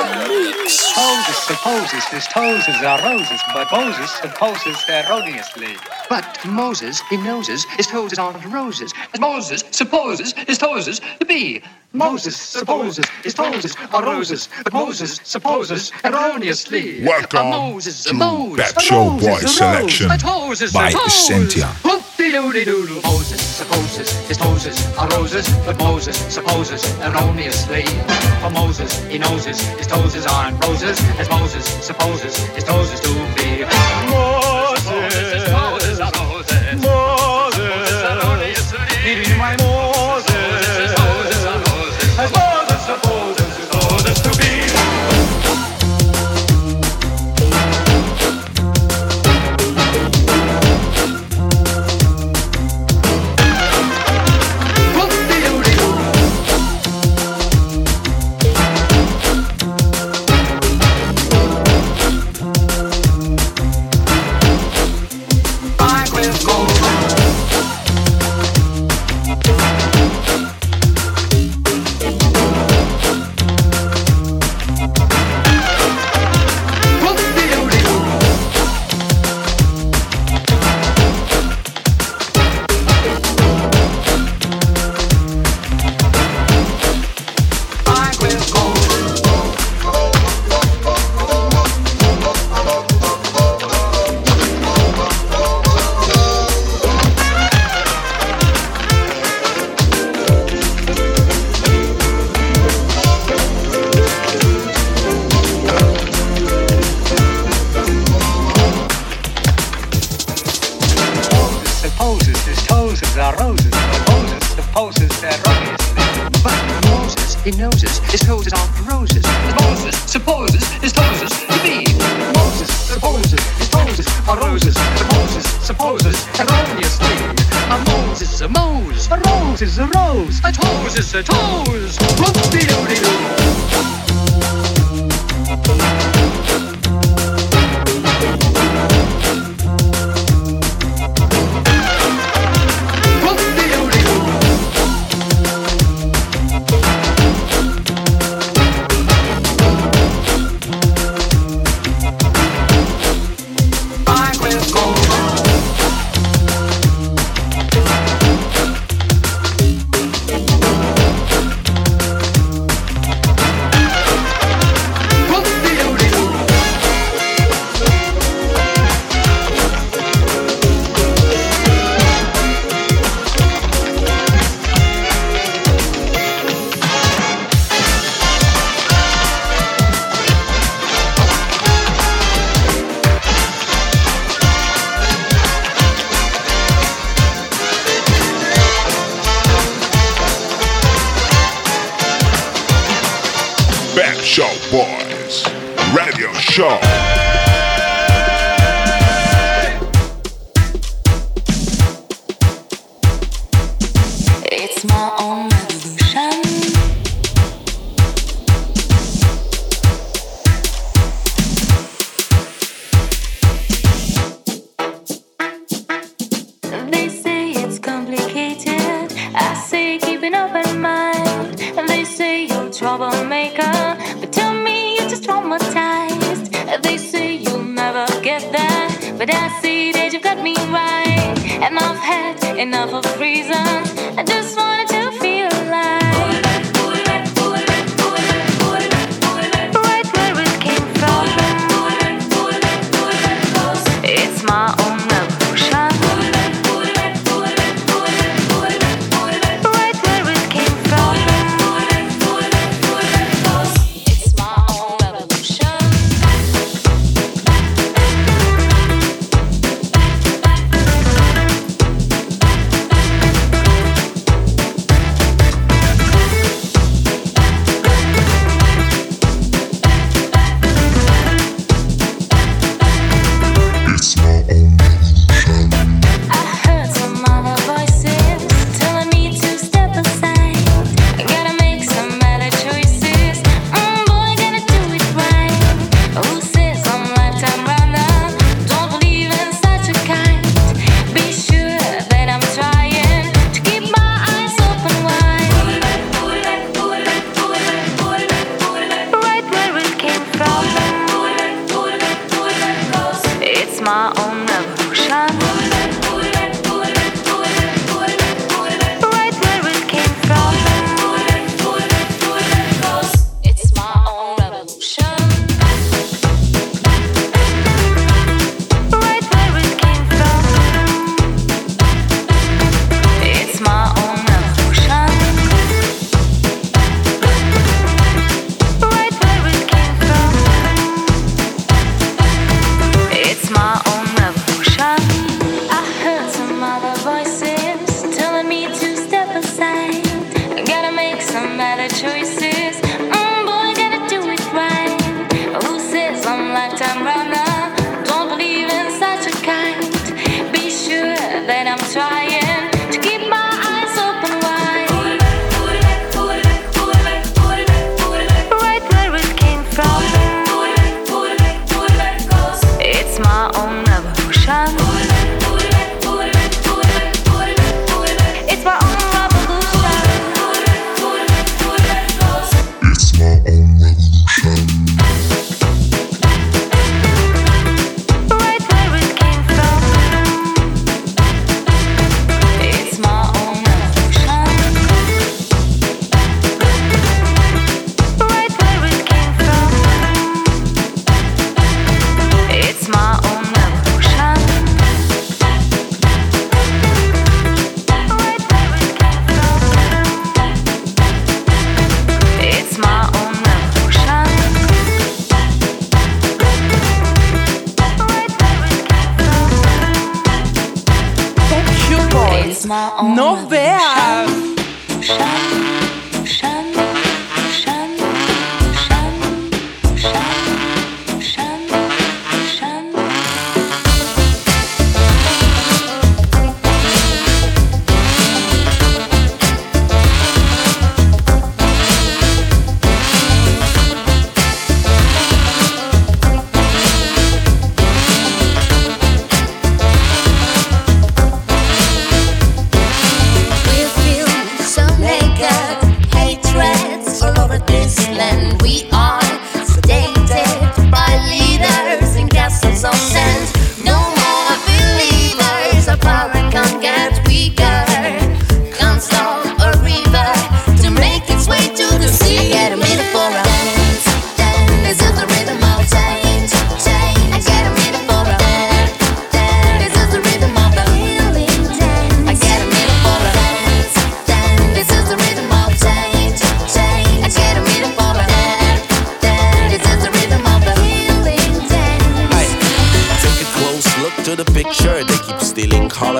Moses supposes his toes are roses, but Moses supposes erroneously. But Moses, he noses, his toes aren't roses. As Moses supposes his toes to be. Moses supposes his toes are roses, but Moses supposes erroneously. Welcome a Moses, a to Moses, Pep a Show Moses, Boy a selection a toes is a by toes. Essentia. Whoop-de-doody-doodle. Moses supposes his toes are roses, but Moses supposes erroneously. For Moses, he knows his, his toes aren't roses, as Moses supposes his toes to be.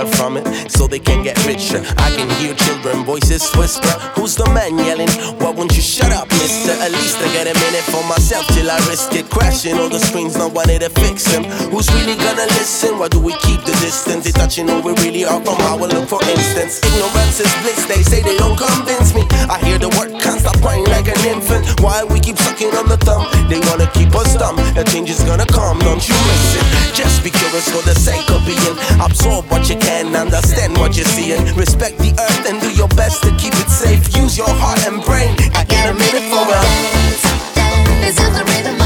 from it so they can get richer. I can hear children voices whisper, Who's the man yelling? Why won't you shut up? at least I get a minute for myself till I risk it crashing. All the screens, not wanting to fix them. Who's really gonna listen? Why do we keep the distance? They touching who we really are from our look, for instance. Ignorance is bliss, they say they don't convince me. I hear the word can't stop crying like an infant. Why we keep sucking on the thumb? They wanna keep us dumb. The change is gonna come, don't you miss it? Just be curious for the sake of being. Absorb what you can, understand what you're seeing. Respect the earth and do your best to keep it safe. Use your heart and brain. I get a minute for a dance, dance, dance the rhythm.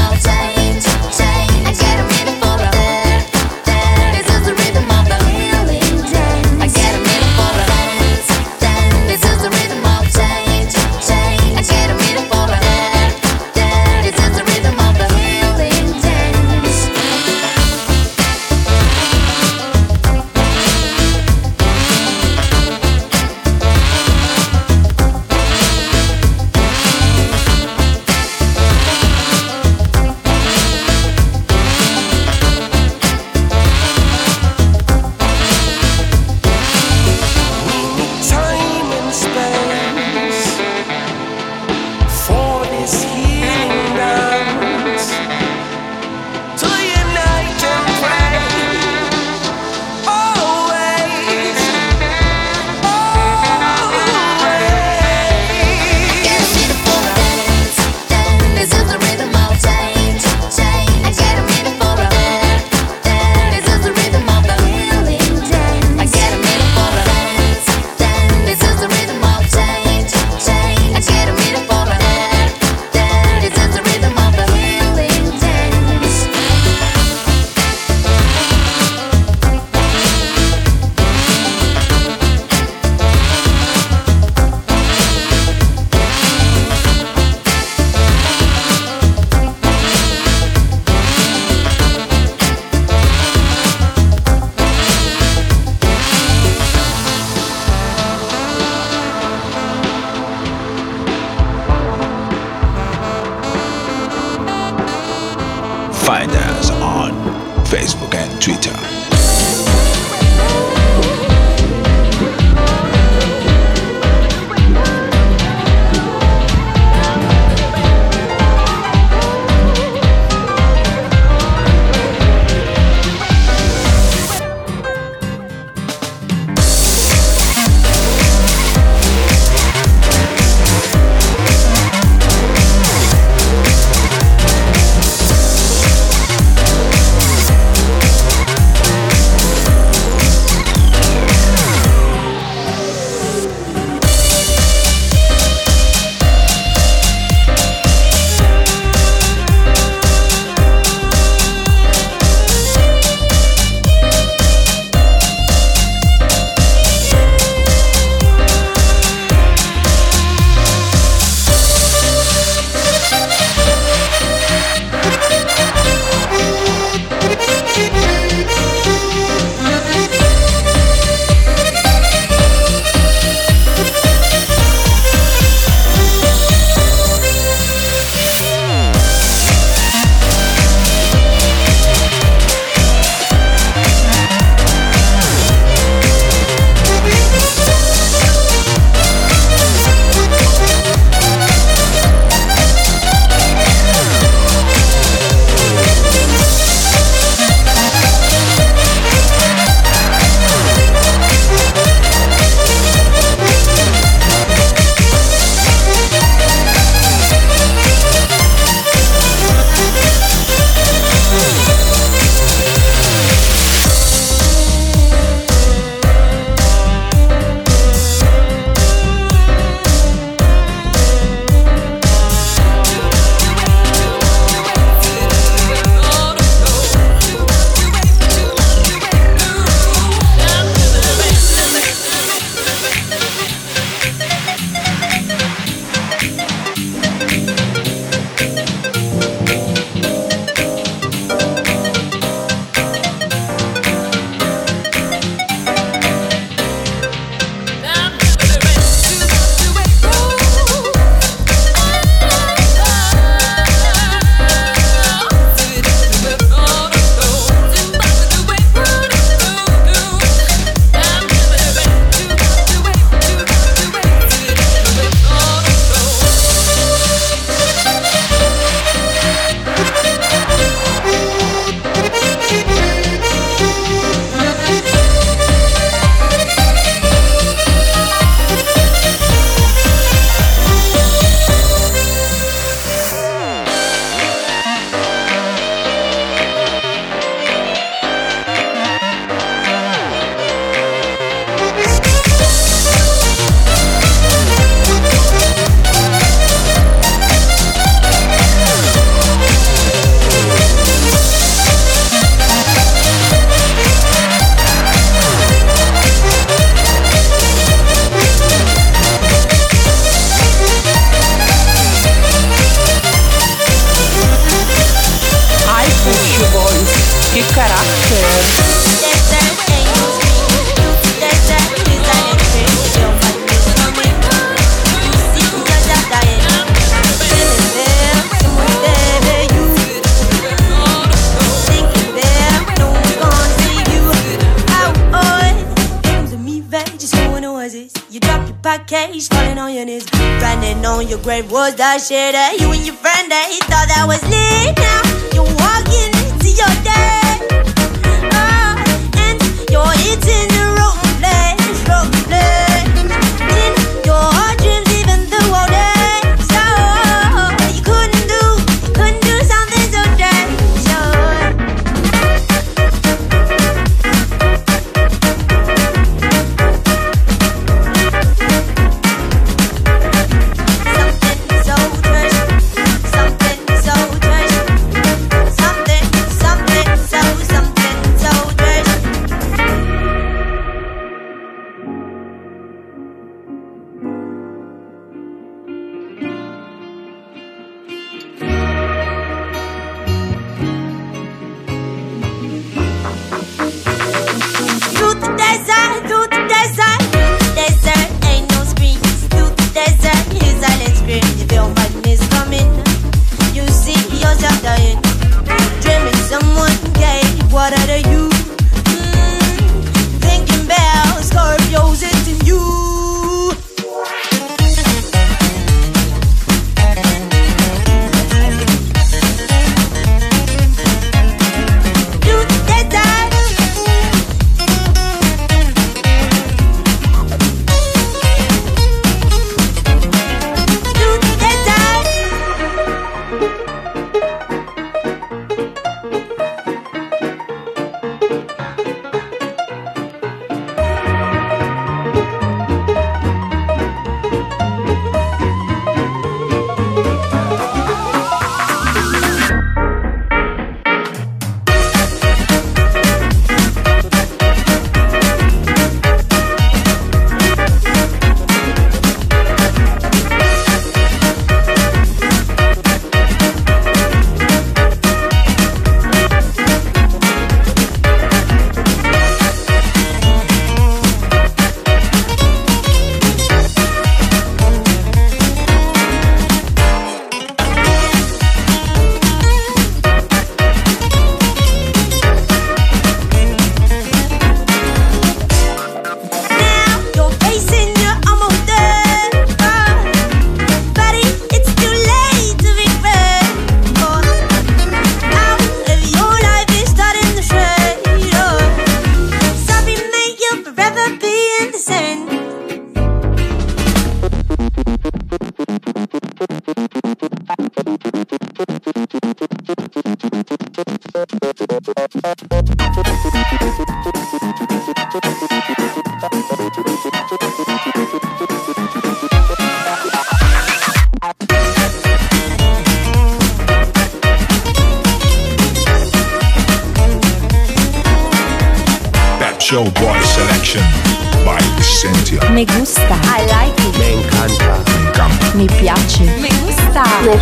Pep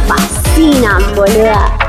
fascinan, boluda.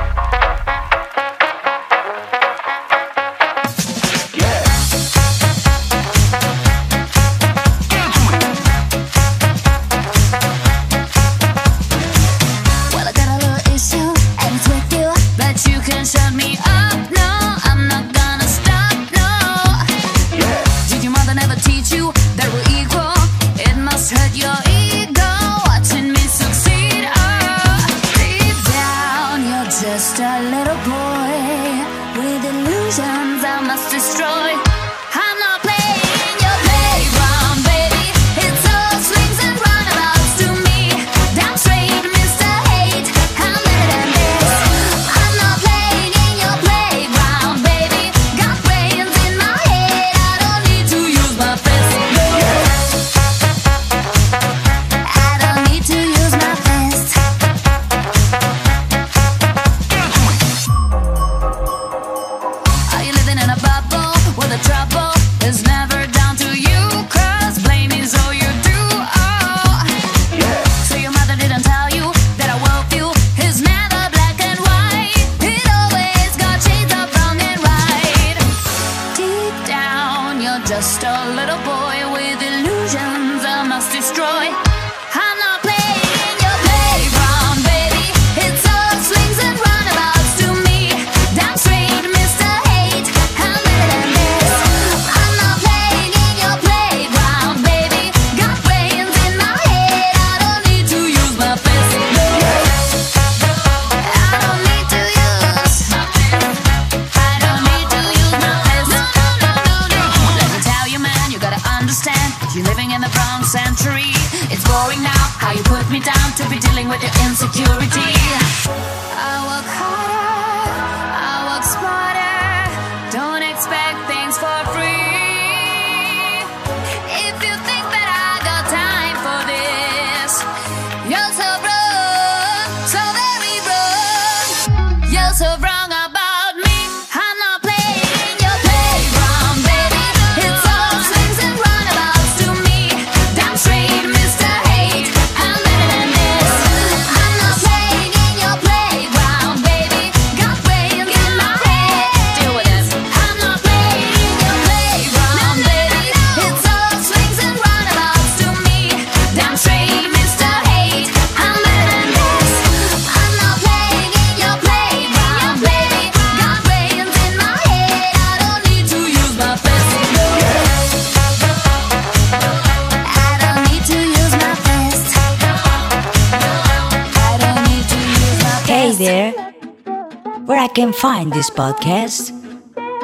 can find this podcast?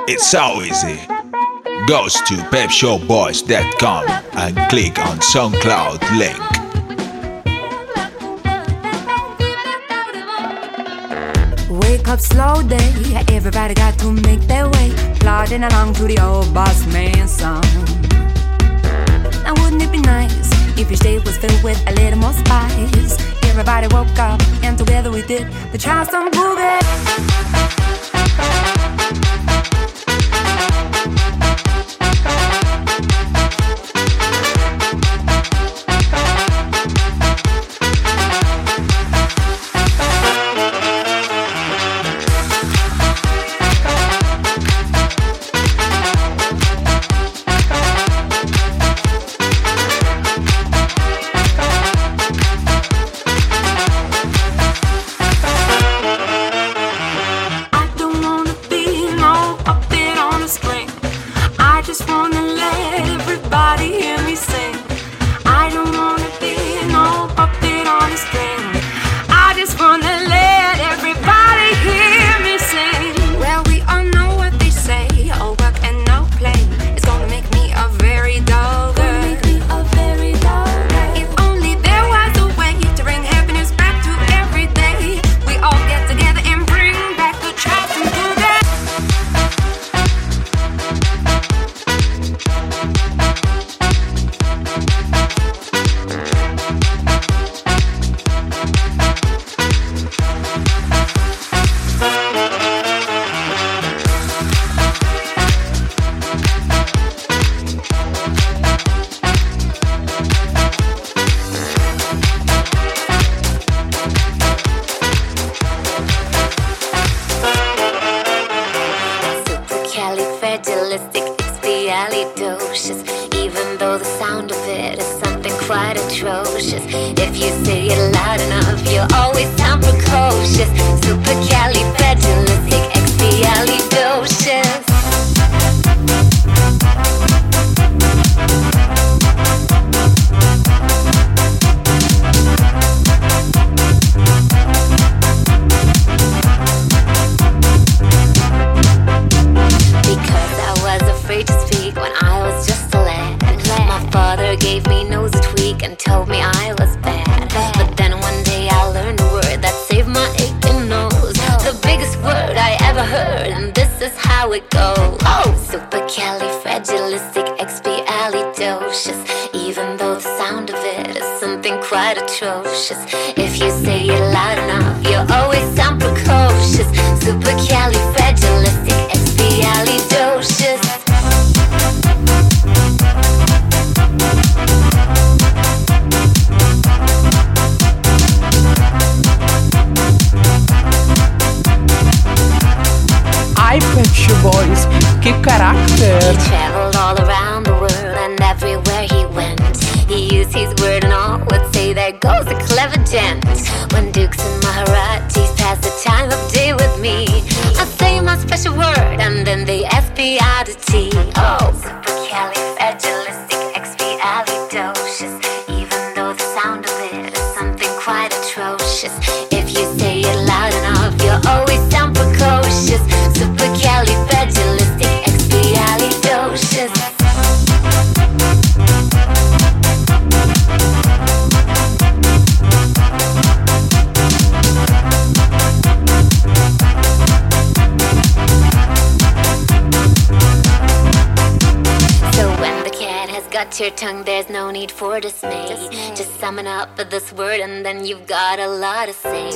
It's so easy. Go to pepshowboys.com and click on SoundCloud link. Wake up slow day, everybody got to make their way. Plodding along to the old boss man song. Now wouldn't it be nice if your day was filled with a little more spice? Everybody woke up, and together we did the Charleston Boogie. If you say it loud enough, you're always sound precocious. Supercalifragilistic. quite atrocious. If you say it loud enough, you're always on. Out your tongue, there's no need for dismay. Just summon up this word and then you've got a lot to say.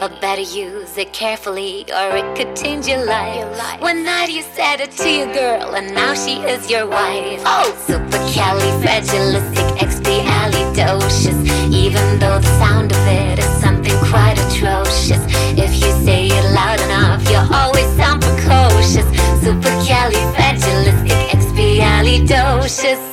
But better use it carefully or it could change your life. One night you said it to your girl and now she is your wife. Oh, supercalifragilisticexpialidocious. Even though the sound of it is something quite atrocious. If you say it loud enough, you'll always sound precocious. Supercalifragilisticexpialidocious.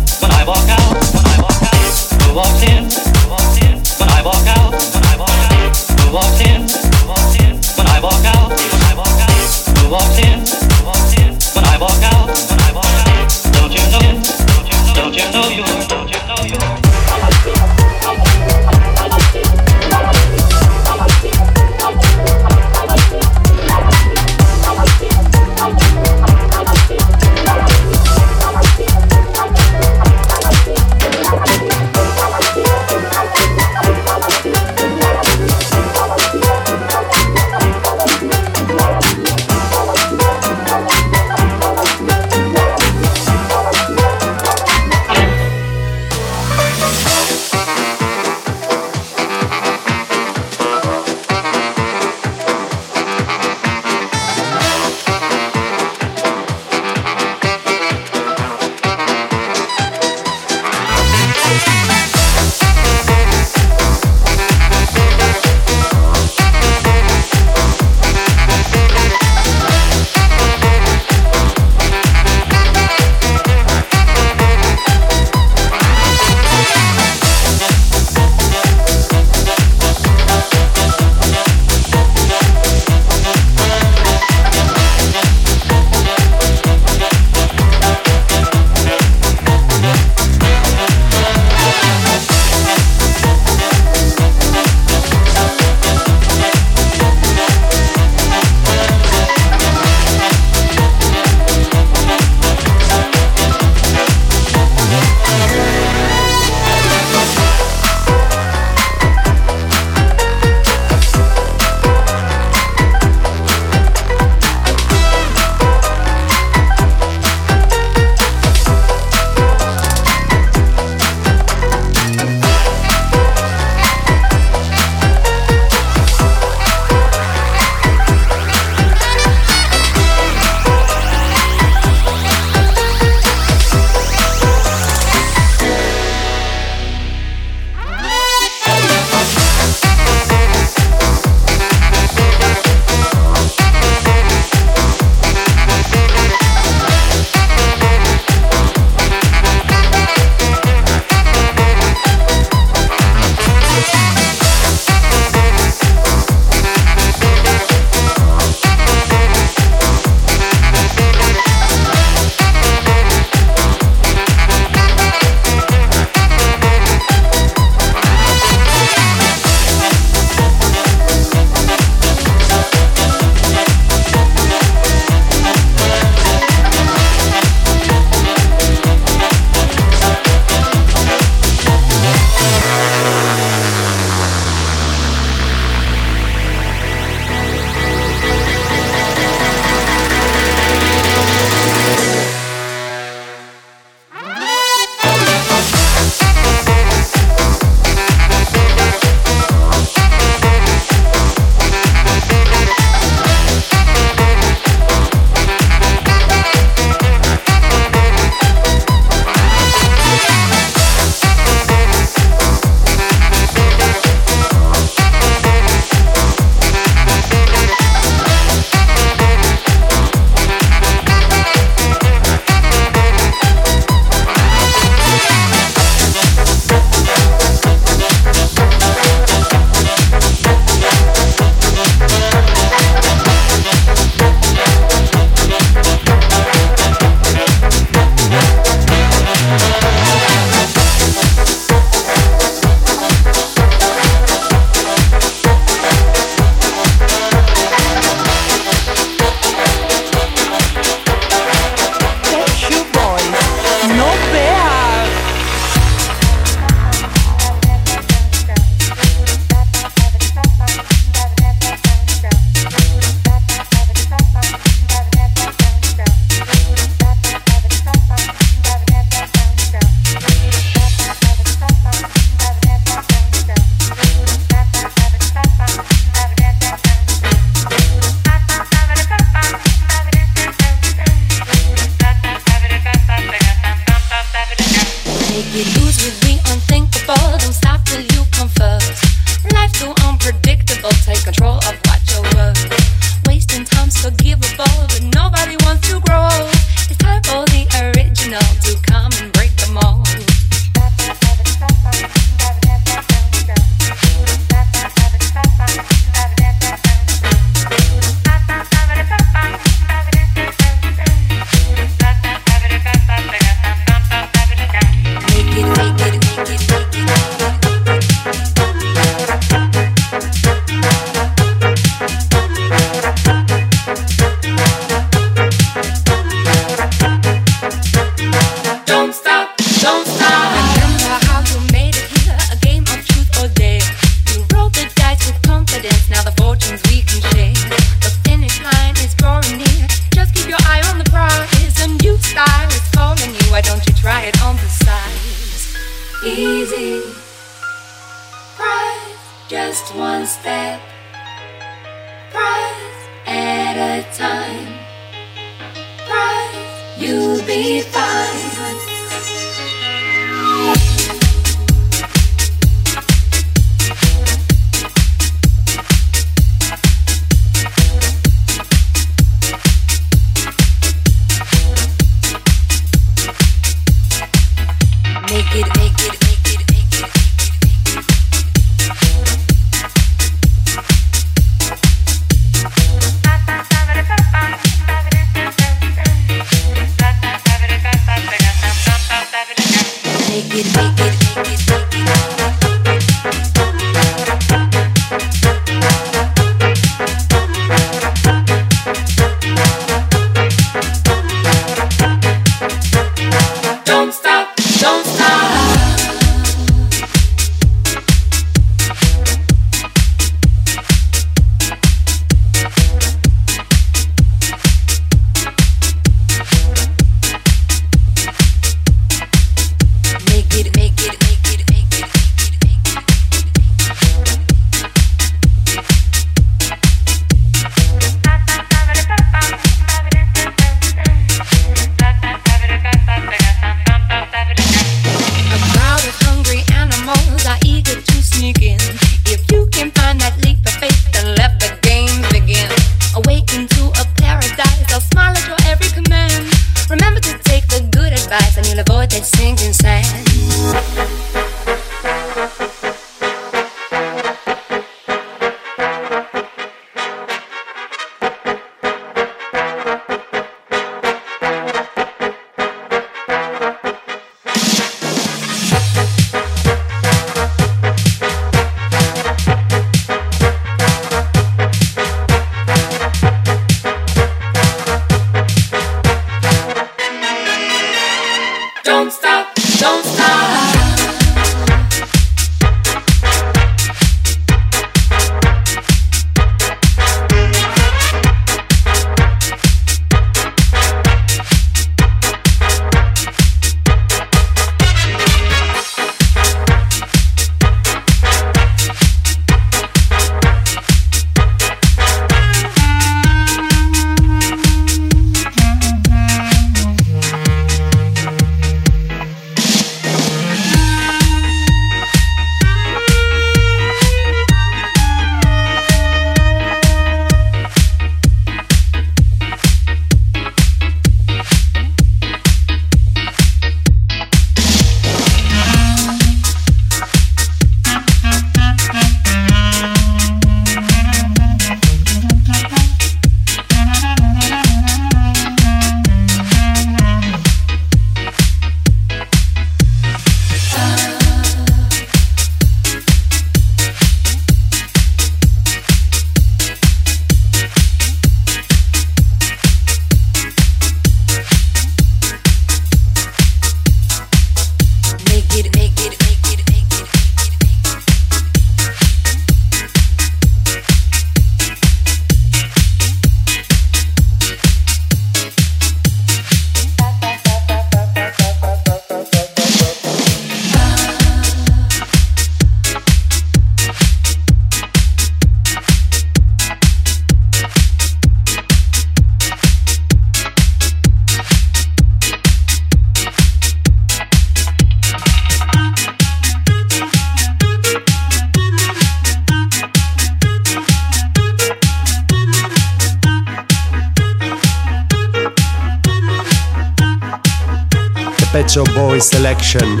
Selection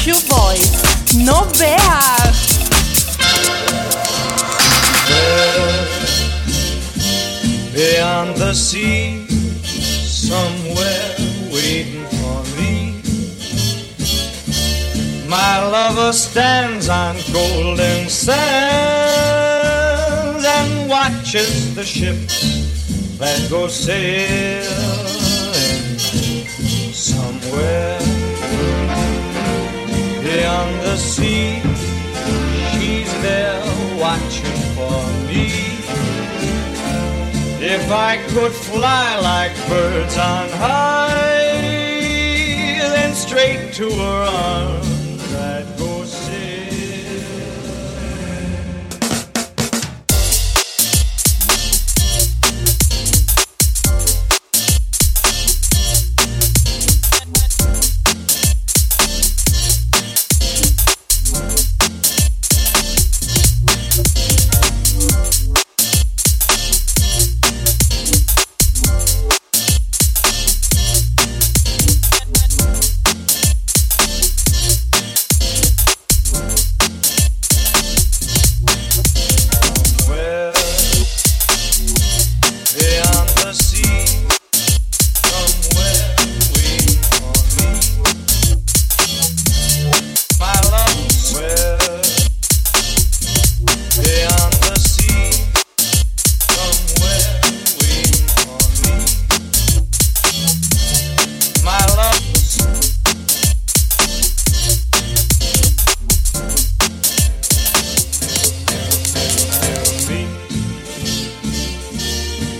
Pep's Show Boys. No veas. Beyond the sea, somewhere waiting for me. My lover stands on golden sands and watches the ships that go sailing somewhere beyond the sea. She's there watching for me. If I could fly like birds on high, then straight to her arms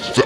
PepShowBoys.com.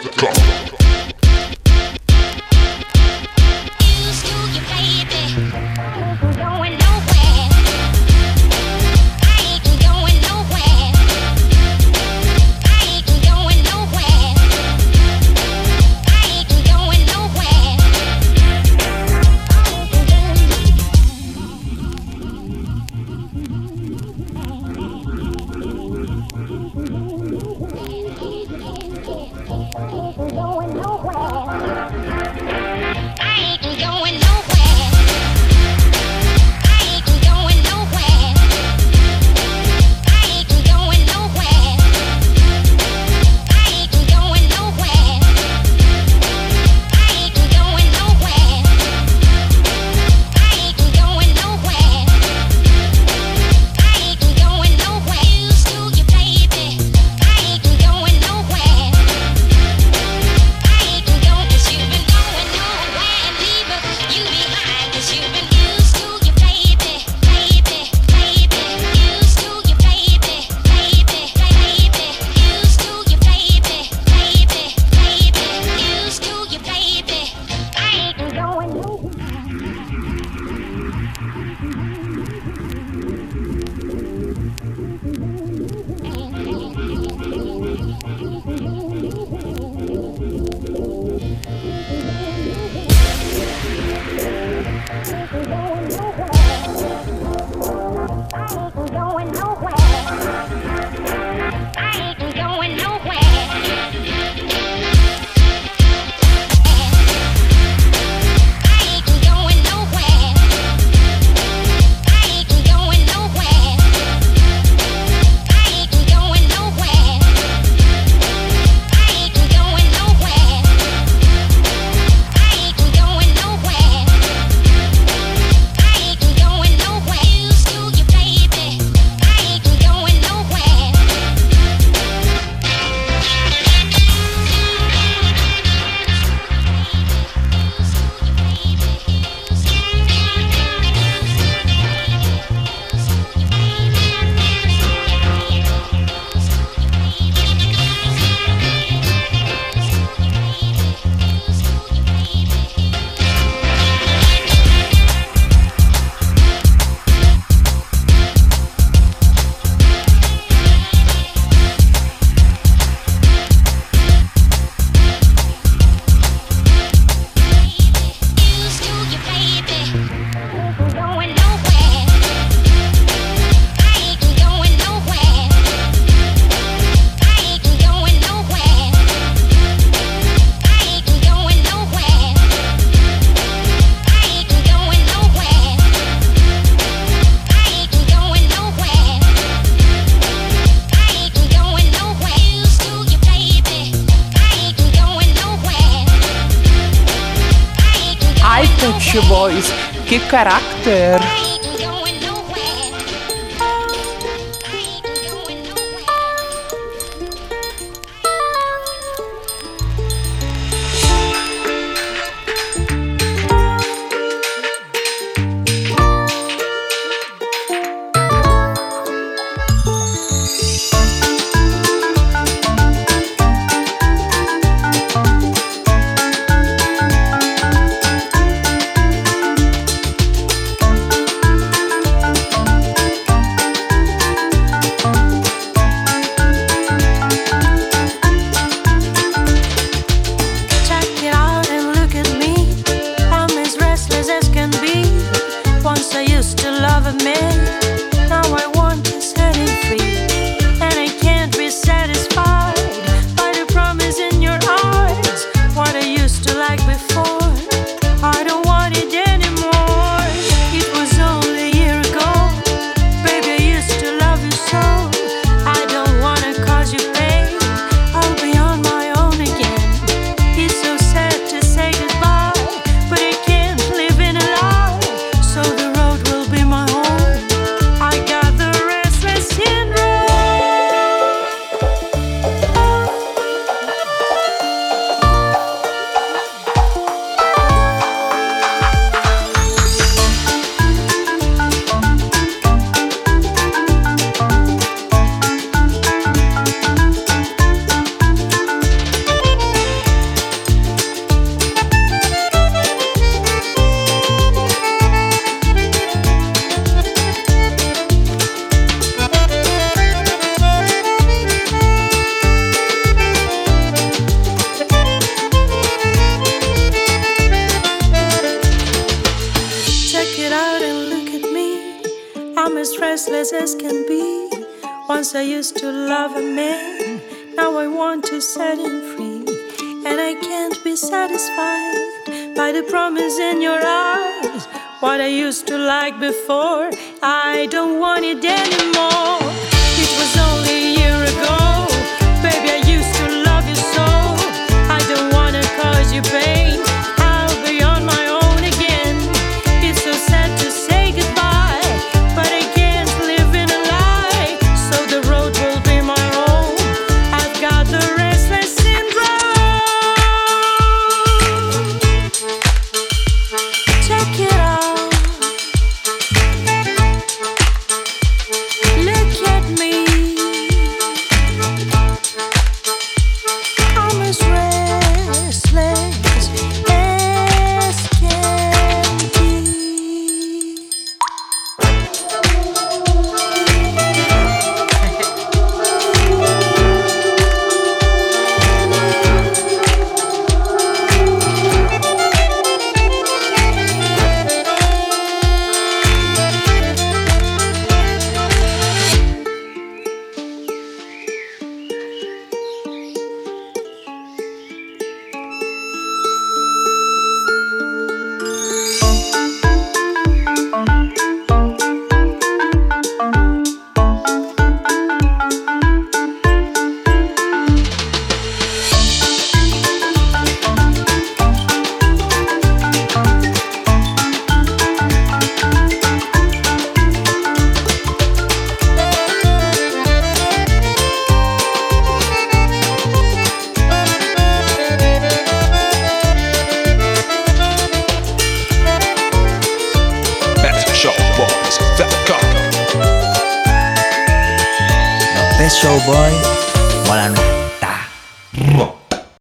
I don't want it anymore.